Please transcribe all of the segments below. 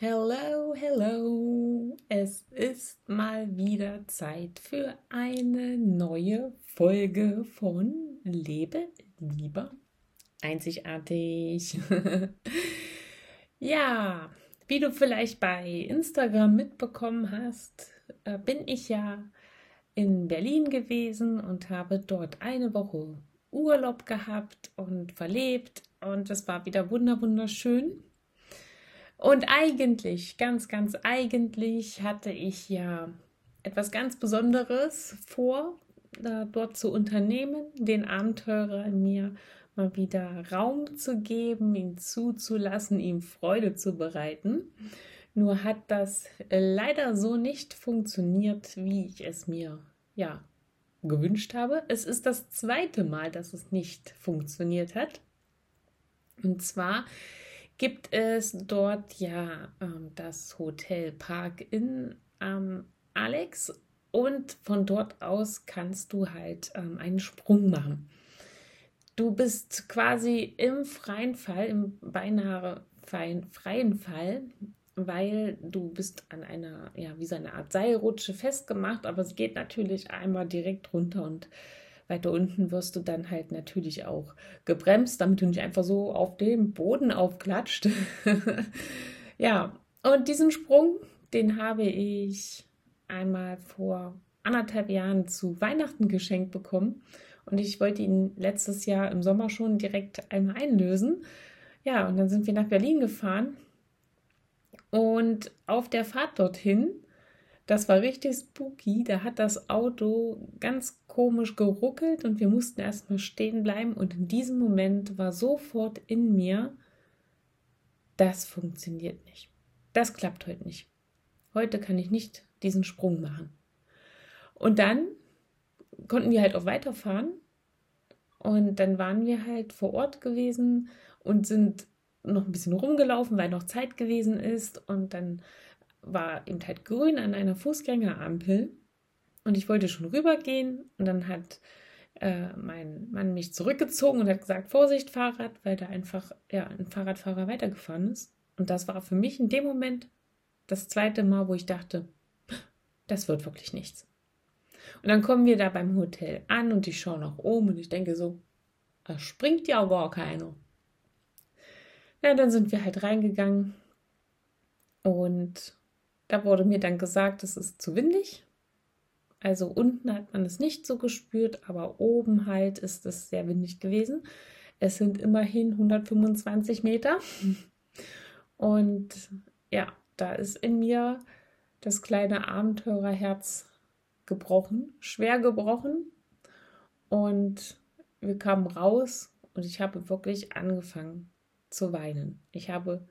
Hello, hello. Es ist mal wieder Zeit für eine neue Folge von Lebe lieber einzigartig. ja, wie du vielleicht bei Instagram mitbekommen hast, äh, bin ich ja in Berlin gewesen und habe dort eine Woche Urlaub gehabt und verlebt und es war wieder wunderschön. Und eigentlich, ganz, ganz eigentlich hatte ich ja etwas ganz Besonderes vor, äh, dort zu unternehmen, den Abenteurer in mir mal wieder Raum zu geben, ihn zuzulassen, ihm Freude zu bereiten. Nur hat das leider so nicht funktioniert, wie ich es mir ja gewünscht habe. Es ist das zweite Mal, dass es nicht funktioniert hat. Und zwar gibt es dort ja ähm, das Hotel Park in ähm, Alex und von dort aus kannst du halt ähm, einen Sprung machen. Du bist quasi im freien Fall, im beinahe freien Fall, weil du bist an einer, ja, wie so eine Art Seilrutsche festgemacht, aber es geht natürlich einmal direkt runter und weiter unten wirst du dann halt natürlich auch gebremst, damit du nicht einfach so auf dem Boden aufklatscht. ja, und diesen Sprung, den habe ich einmal vor anderthalb Jahren zu Weihnachten geschenkt bekommen. Und ich wollte ihn letztes Jahr im Sommer schon direkt einmal einlösen. Ja, und dann sind wir nach Berlin gefahren. Und auf der Fahrt dorthin das war richtig spooky. Da hat das Auto ganz komisch geruckelt und wir mussten erstmal stehen bleiben. Und in diesem Moment war sofort in mir, das funktioniert nicht. Das klappt heute nicht. Heute kann ich nicht diesen Sprung machen. Und dann konnten wir halt auch weiterfahren. Und dann waren wir halt vor Ort gewesen und sind noch ein bisschen rumgelaufen, weil noch Zeit gewesen ist. Und dann war eben halt grün an einer Fußgängerampel und ich wollte schon rübergehen und dann hat äh, mein Mann mich zurückgezogen und hat gesagt, Vorsicht Fahrrad, weil da einfach ja, ein Fahrradfahrer weitergefahren ist. Und das war für mich in dem Moment das zweite Mal, wo ich dachte, das wird wirklich nichts. Und dann kommen wir da beim Hotel an und ich schaue nach oben und ich denke so, da springt ja gar keiner. Ja, dann sind wir halt reingegangen und da wurde mir dann gesagt, es ist zu windig. Also unten hat man es nicht so gespürt, aber oben halt ist es sehr windig gewesen. Es sind immerhin 125 Meter. Und ja, da ist in mir das kleine Abenteurerherz gebrochen, schwer gebrochen. Und wir kamen raus und ich habe wirklich angefangen zu weinen. Ich habe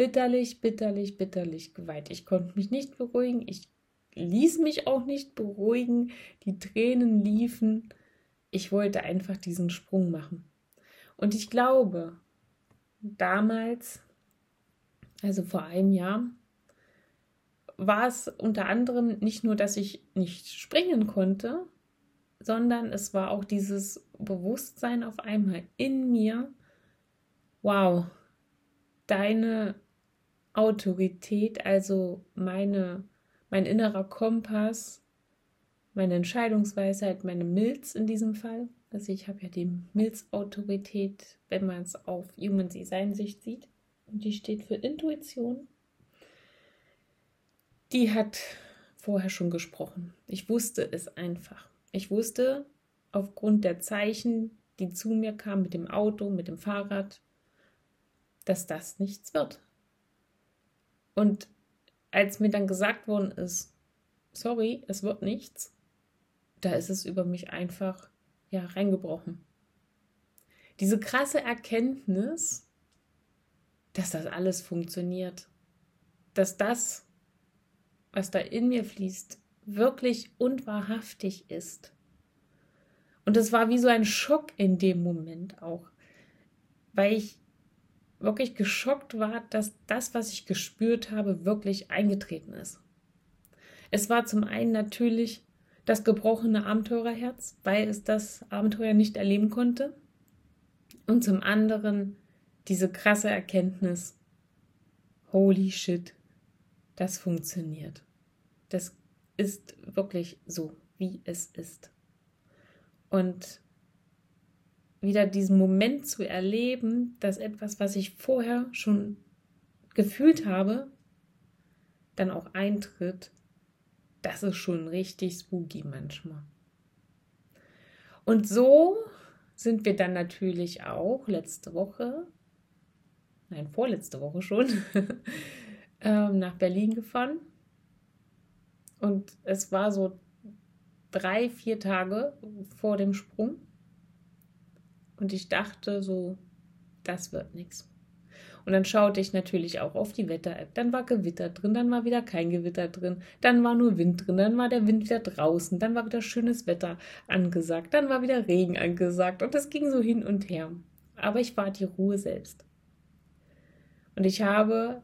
bitterlich, bitterlich, bitterlich geweint. Ich konnte mich nicht beruhigen. Ich ließ mich auch nicht beruhigen. Die Tränen liefen. Ich wollte einfach diesen Sprung machen. Und ich glaube, damals, also vor einem Jahr, war es unter anderem nicht nur, dass ich nicht springen konnte, sondern es war auch dieses Bewusstsein auf einmal in mir, wow, deine Autorität, also meine, mein innerer Kompass, meine Entscheidungsweisheit, meine Milz in diesem Fall. Also ich habe ja die Milzautorität, wenn man es auf Human Design Sicht sieht. Und die steht für Intuition. Die hat vorher schon gesprochen. Ich wusste es einfach. Ich wusste aufgrund der Zeichen, die zu mir kamen mit dem Auto, mit dem Fahrrad, dass das nichts wird. Und als mir dann gesagt worden ist, sorry, es wird nichts, da ist es über mich einfach ja reingebrochen. Diese krasse Erkenntnis, dass das alles funktioniert, dass das, was da in mir fließt, wirklich und wahrhaftig ist. Und es war wie so ein Schock in dem Moment auch, weil ich wirklich geschockt war, dass das, was ich gespürt habe, wirklich eingetreten ist. Es war zum einen natürlich das gebrochene Abenteurerherz, weil es das Abenteuer nicht erleben konnte. Und zum anderen diese krasse Erkenntnis, holy shit, das funktioniert. Das ist wirklich so, wie es ist. Und wieder diesen Moment zu erleben, dass etwas, was ich vorher schon gefühlt habe, dann auch eintritt, das ist schon richtig spooky manchmal. Und so sind wir dann natürlich auch letzte Woche, nein, vorletzte Woche schon, ähm, nach Berlin gefahren. Und es war so drei, vier Tage vor dem Sprung. Und ich dachte so, das wird nichts. Und dann schaute ich natürlich auch auf die Wetter-App. Dann war Gewitter drin, dann war wieder kein Gewitter drin, dann war nur Wind drin, dann war der Wind wieder draußen, dann war wieder schönes Wetter angesagt, dann war wieder Regen angesagt und das ging so hin und her. Aber ich war die Ruhe selbst. Und ich habe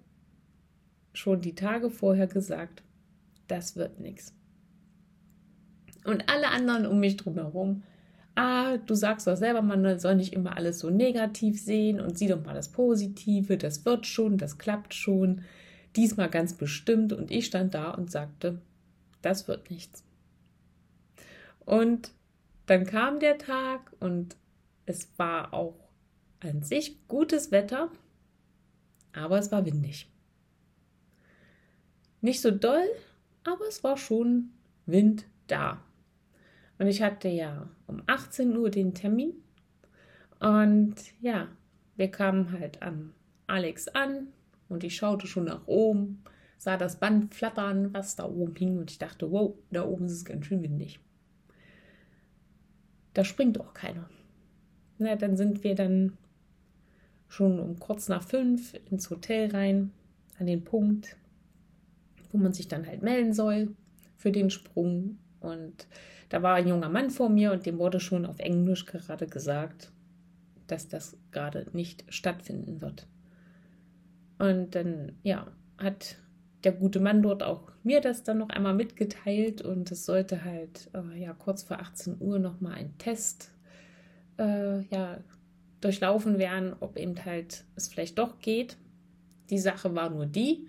schon die Tage vorher gesagt, das wird nichts. Und alle anderen um mich drumherum, ah, du sagst doch selber, man soll nicht immer alles so negativ sehen und sieh doch mal das Positive, das wird schon, das klappt schon, diesmal ganz bestimmt. Und ich stand da und sagte, das wird nichts. Und dann kam der Tag und es war auch an sich gutes Wetter, aber es war windig. Nicht so doll, aber es war schon Wind da. Und ich hatte ja um 18 Uhr den Termin. Und ja, wir kamen halt an Alex an und ich schaute schon nach oben, sah das Band flattern, was da oben hing und ich dachte, wow, da oben ist es ganz schön windig. Da springt auch keiner. Na, dann sind wir dann schon um kurz nach fünf ins Hotel rein, an den Punkt, wo man sich dann halt melden soll für den Sprung. Und da war ein junger Mann vor mir und dem wurde schon auf Englisch gerade gesagt, dass das gerade nicht stattfinden wird. Und dann, ja, hat der gute Mann dort auch mir das dann noch einmal mitgeteilt und es sollte halt äh, ja kurz vor 18 Uhr nochmal ein Test äh, ja, durchlaufen werden, ob eben halt es vielleicht doch geht. Die Sache war nur die,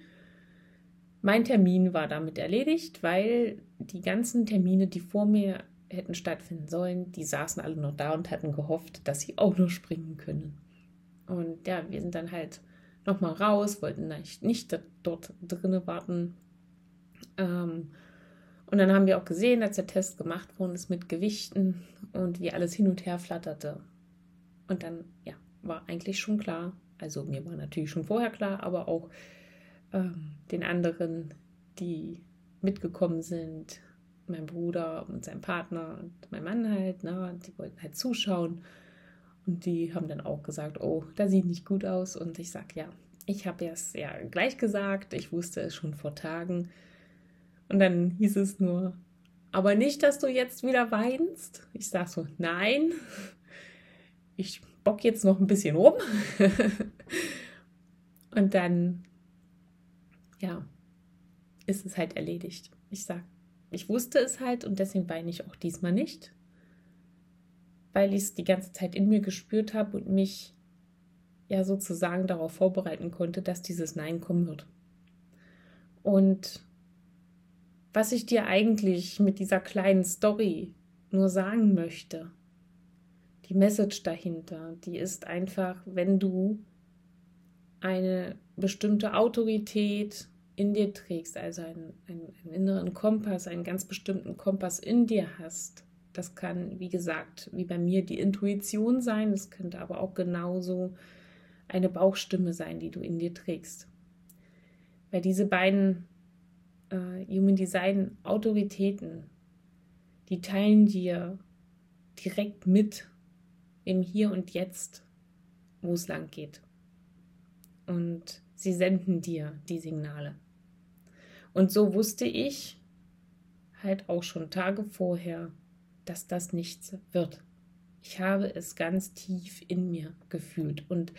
mein Termin war damit erledigt, weil die ganzen Termine, die vor mir hätten stattfinden sollen, die saßen alle noch da und hatten gehofft, dass sie auch noch springen können. Und ja, wir sind dann halt nochmal raus, wollten nicht, nicht dort drinnen warten. Ähm, und dann haben wir auch gesehen, als der Test gemacht worden ist mit Gewichten und wie alles hin und her flatterte. Und dann, ja, war eigentlich schon klar, also mir war natürlich schon vorher klar, aber auch ähm, den anderen, die mitgekommen sind, mein Bruder und sein Partner und mein Mann halt, ne, die wollten halt zuschauen. Und die haben dann auch gesagt, oh, da sieht nicht gut aus. Und ich sag ja, ich habe es ja gleich gesagt, ich wusste es schon vor Tagen. Und dann hieß es nur, aber nicht, dass du jetzt wieder weinst. Ich sag so, nein, ich bock jetzt noch ein bisschen rum. Und dann ja, ist es halt erledigt. Ich sag, ich wusste es halt und deswegen weine ich auch diesmal nicht, weil ich es die ganze Zeit in mir gespürt habe und mich ja sozusagen darauf vorbereiten konnte, dass dieses Nein kommen wird. Und was ich dir eigentlich mit dieser kleinen Story nur sagen möchte, die Message dahinter, die ist einfach, wenn du eine bestimmte Autorität in dir trägst, also einen, einen, einen, inneren Kompass, einen ganz bestimmten Kompass in dir hast. Das kann, wie gesagt, wie bei mir die Intuition sein, das könnte aber auch genauso eine Bauchstimme sein, die du in dir trägst. Weil diese beiden äh, Human Design Autoritäten, die teilen dir direkt mit im Hier und Jetzt, wo es lang geht und sie senden dir die Signale. Und so wusste ich halt auch schon Tage vorher, dass das nichts wird. Ich habe es ganz tief in mir gefühlt. Und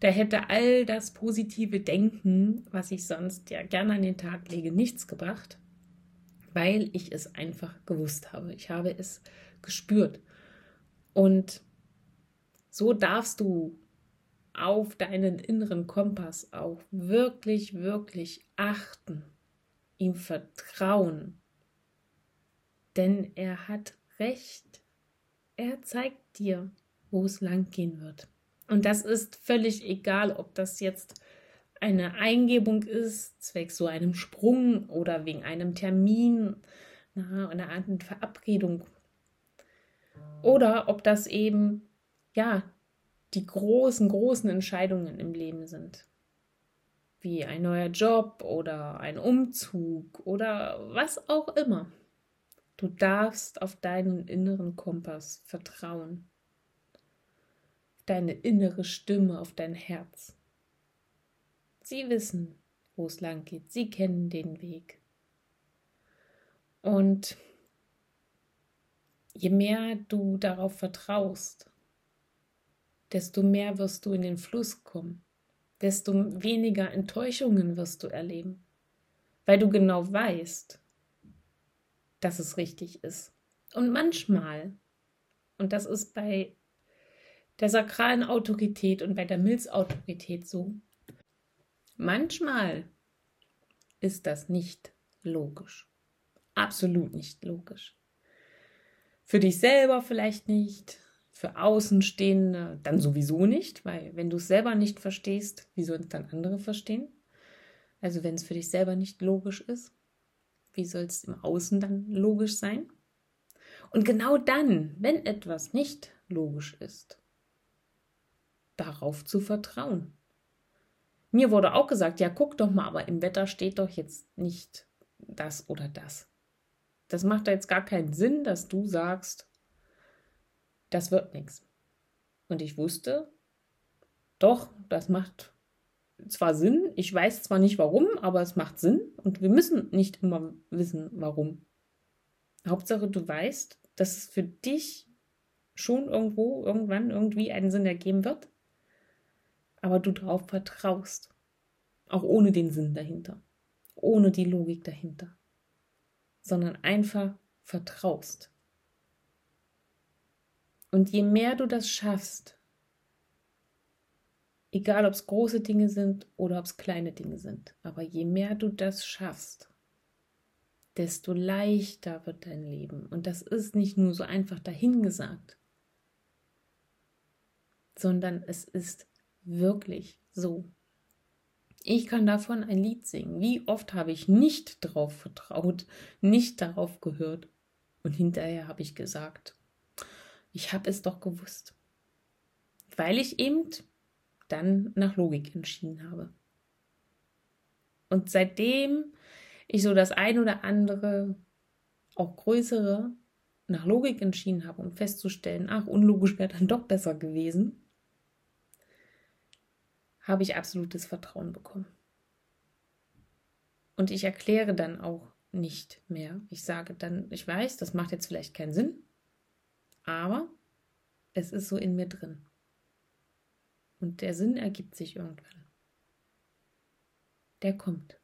da hätte all das positive Denken, was ich sonst ja gerne an den Tag lege, nichts gebracht, weil ich es einfach gewusst habe. Ich habe es gespürt. Und so darfst du auf deinen inneren Kompass auch wirklich, wirklich achten, ihm vertrauen. Denn er hat recht. Er zeigt dir, wo es lang gehen wird. Und das ist völlig egal, ob das jetzt eine Eingebung ist, zwecks so einem Sprung oder wegen einem Termin, na, einer Art Verabredung. Oder ob das eben, ja, die großen, großen Entscheidungen im Leben sind. Wie ein neuer Job oder ein Umzug oder was auch immer. Du darfst auf deinen inneren Kompass vertrauen. Deine innere Stimme, auf dein Herz. Sie wissen, wo es lang geht. Sie kennen den Weg. Und je mehr du darauf vertraust, desto mehr wirst du in den Fluss kommen, desto weniger Enttäuschungen wirst du erleben, weil du genau weißt, dass es richtig ist. Und manchmal, und das ist bei der sakralen Autorität und bei der Milzautorität so, manchmal ist das nicht logisch. Absolut nicht logisch. Für dich selber vielleicht nicht, für Außenstehende dann sowieso nicht, weil wenn du es selber nicht verstehst, wie sollen es dann andere verstehen? Also wenn es für dich selber nicht logisch ist, wie soll es im Außen dann logisch sein? Und genau dann, wenn etwas nicht logisch ist, darauf zu vertrauen. Mir wurde auch gesagt, ja, guck doch mal, aber im Wetter steht doch jetzt nicht das oder das. Das macht da jetzt gar keinen Sinn, dass du sagst, das wird nichts. Und ich wusste, doch, das macht zwar Sinn, ich weiß zwar nicht warum, aber es macht Sinn und wir müssen nicht immer wissen, warum. Hauptsache, du weißt, dass es für dich schon irgendwo, irgendwann, irgendwie einen Sinn ergeben wird, aber du darauf vertraust. Auch ohne den Sinn dahinter, ohne die Logik dahinter, sondern einfach vertraust. Und je mehr du das schaffst, egal ob es große Dinge sind oder ob es kleine Dinge sind, aber je mehr du das schaffst, desto leichter wird dein Leben. Und das ist nicht nur so einfach dahingesagt, sondern es ist wirklich so. Ich kann davon ein Lied singen. Wie oft habe ich nicht darauf vertraut, nicht darauf gehört. Und hinterher habe ich gesagt, ich habe es doch gewusst. Weil ich eben dann nach Logik entschieden habe. Und seitdem ich so das ein oder andere, auch größere, nach Logik entschieden habe, um festzustellen, ach, unlogisch wäre dann doch besser gewesen, habe ich absolutes Vertrauen bekommen. Und ich erkläre dann auch nicht mehr. Ich sage dann, ich weiß, das macht jetzt vielleicht keinen Sinn, aber es ist so in mir drin. Und der Sinn ergibt sich irgendwann. Der kommt.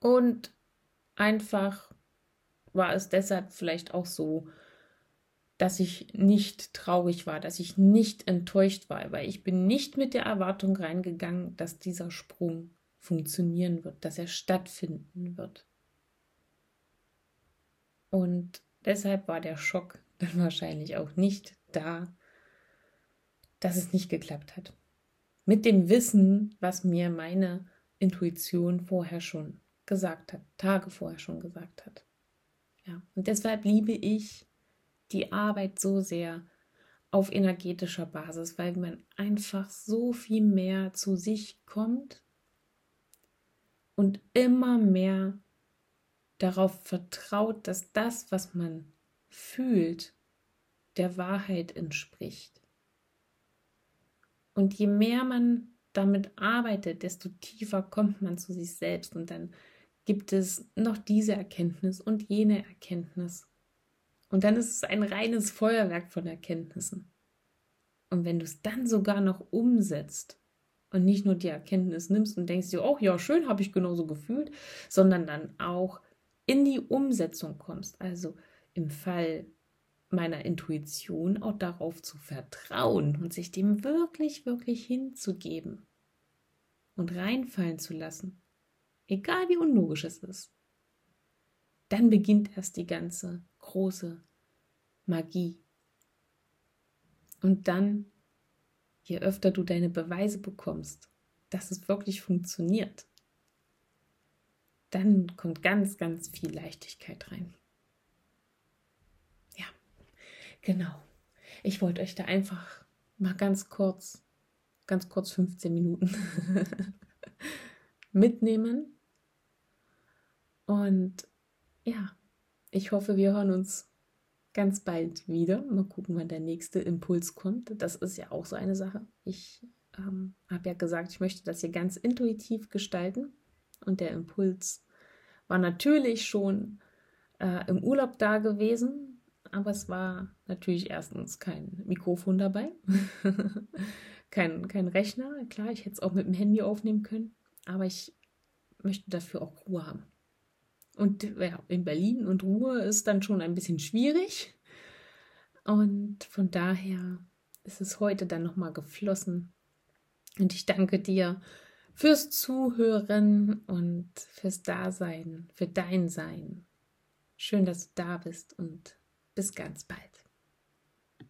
Und einfach war es deshalb vielleicht auch so, dass ich nicht traurig war, dass ich nicht enttäuscht war, weil ich bin nicht mit der Erwartung reingegangen, dass dieser Sprung funktionieren wird, dass er stattfinden wird. Und Deshalb war der Schock dann wahrscheinlich auch nicht da, dass es nicht geklappt hat. Mit dem Wissen, was mir meine Intuition vorher schon gesagt hat, Tage vorher schon gesagt hat. Ja, und deshalb liebe ich die Arbeit so sehr auf energetischer Basis, weil man einfach so viel mehr zu sich kommt und immer mehr darauf vertraut, dass das, was man fühlt, der Wahrheit entspricht. Und je mehr man damit arbeitet, desto tiefer kommt man zu sich selbst und dann gibt es noch diese Erkenntnis und jene Erkenntnis. Und dann ist es ein reines Feuerwerk von Erkenntnissen. Und wenn du es dann sogar noch umsetzt und nicht nur die Erkenntnis nimmst und denkst dir, oh ja, schön, habe ich genauso gefühlt, sondern dann auch in die Umsetzung kommst. Also im Fall meiner Intuition auch darauf zu vertrauen und sich dem wirklich, wirklich hinzugeben und reinfallen zu lassen, egal wie unlogisch es ist. Dann beginnt erst die ganze große Magie. Und dann, je öfter du deine Beweise bekommst, dass es wirklich funktioniert, dann kommt ganz, ganz viel Leichtigkeit rein. Ja, genau. Ich wollte euch da einfach mal ganz kurz, ganz kurz 15 Minuten mitnehmen. Und ja, ich hoffe, wir hören uns ganz bald wieder. Mal gucken, wann der nächste Impuls kommt. Das ist ja auch so eine Sache. Ich ähm, habe ja gesagt, ich möchte das hier ganz intuitiv gestalten. Und der Impuls war natürlich schon äh, im Urlaub da gewesen, aber es war natürlich erstens kein Mikrofon dabei, kein, kein Rechner. Klar, ich hätte es auch mit dem Handy aufnehmen können, aber ich möchte dafür auch Ruhe haben. Und ja, in Berlin und Ruhe ist dann schon ein bisschen schwierig. Und von daher ist es heute dann nochmal geflossen. Und ich danke dir fürs Zuhören und fürs Dasein, für dein Sein. Schön, dass du da bist und bis ganz bald.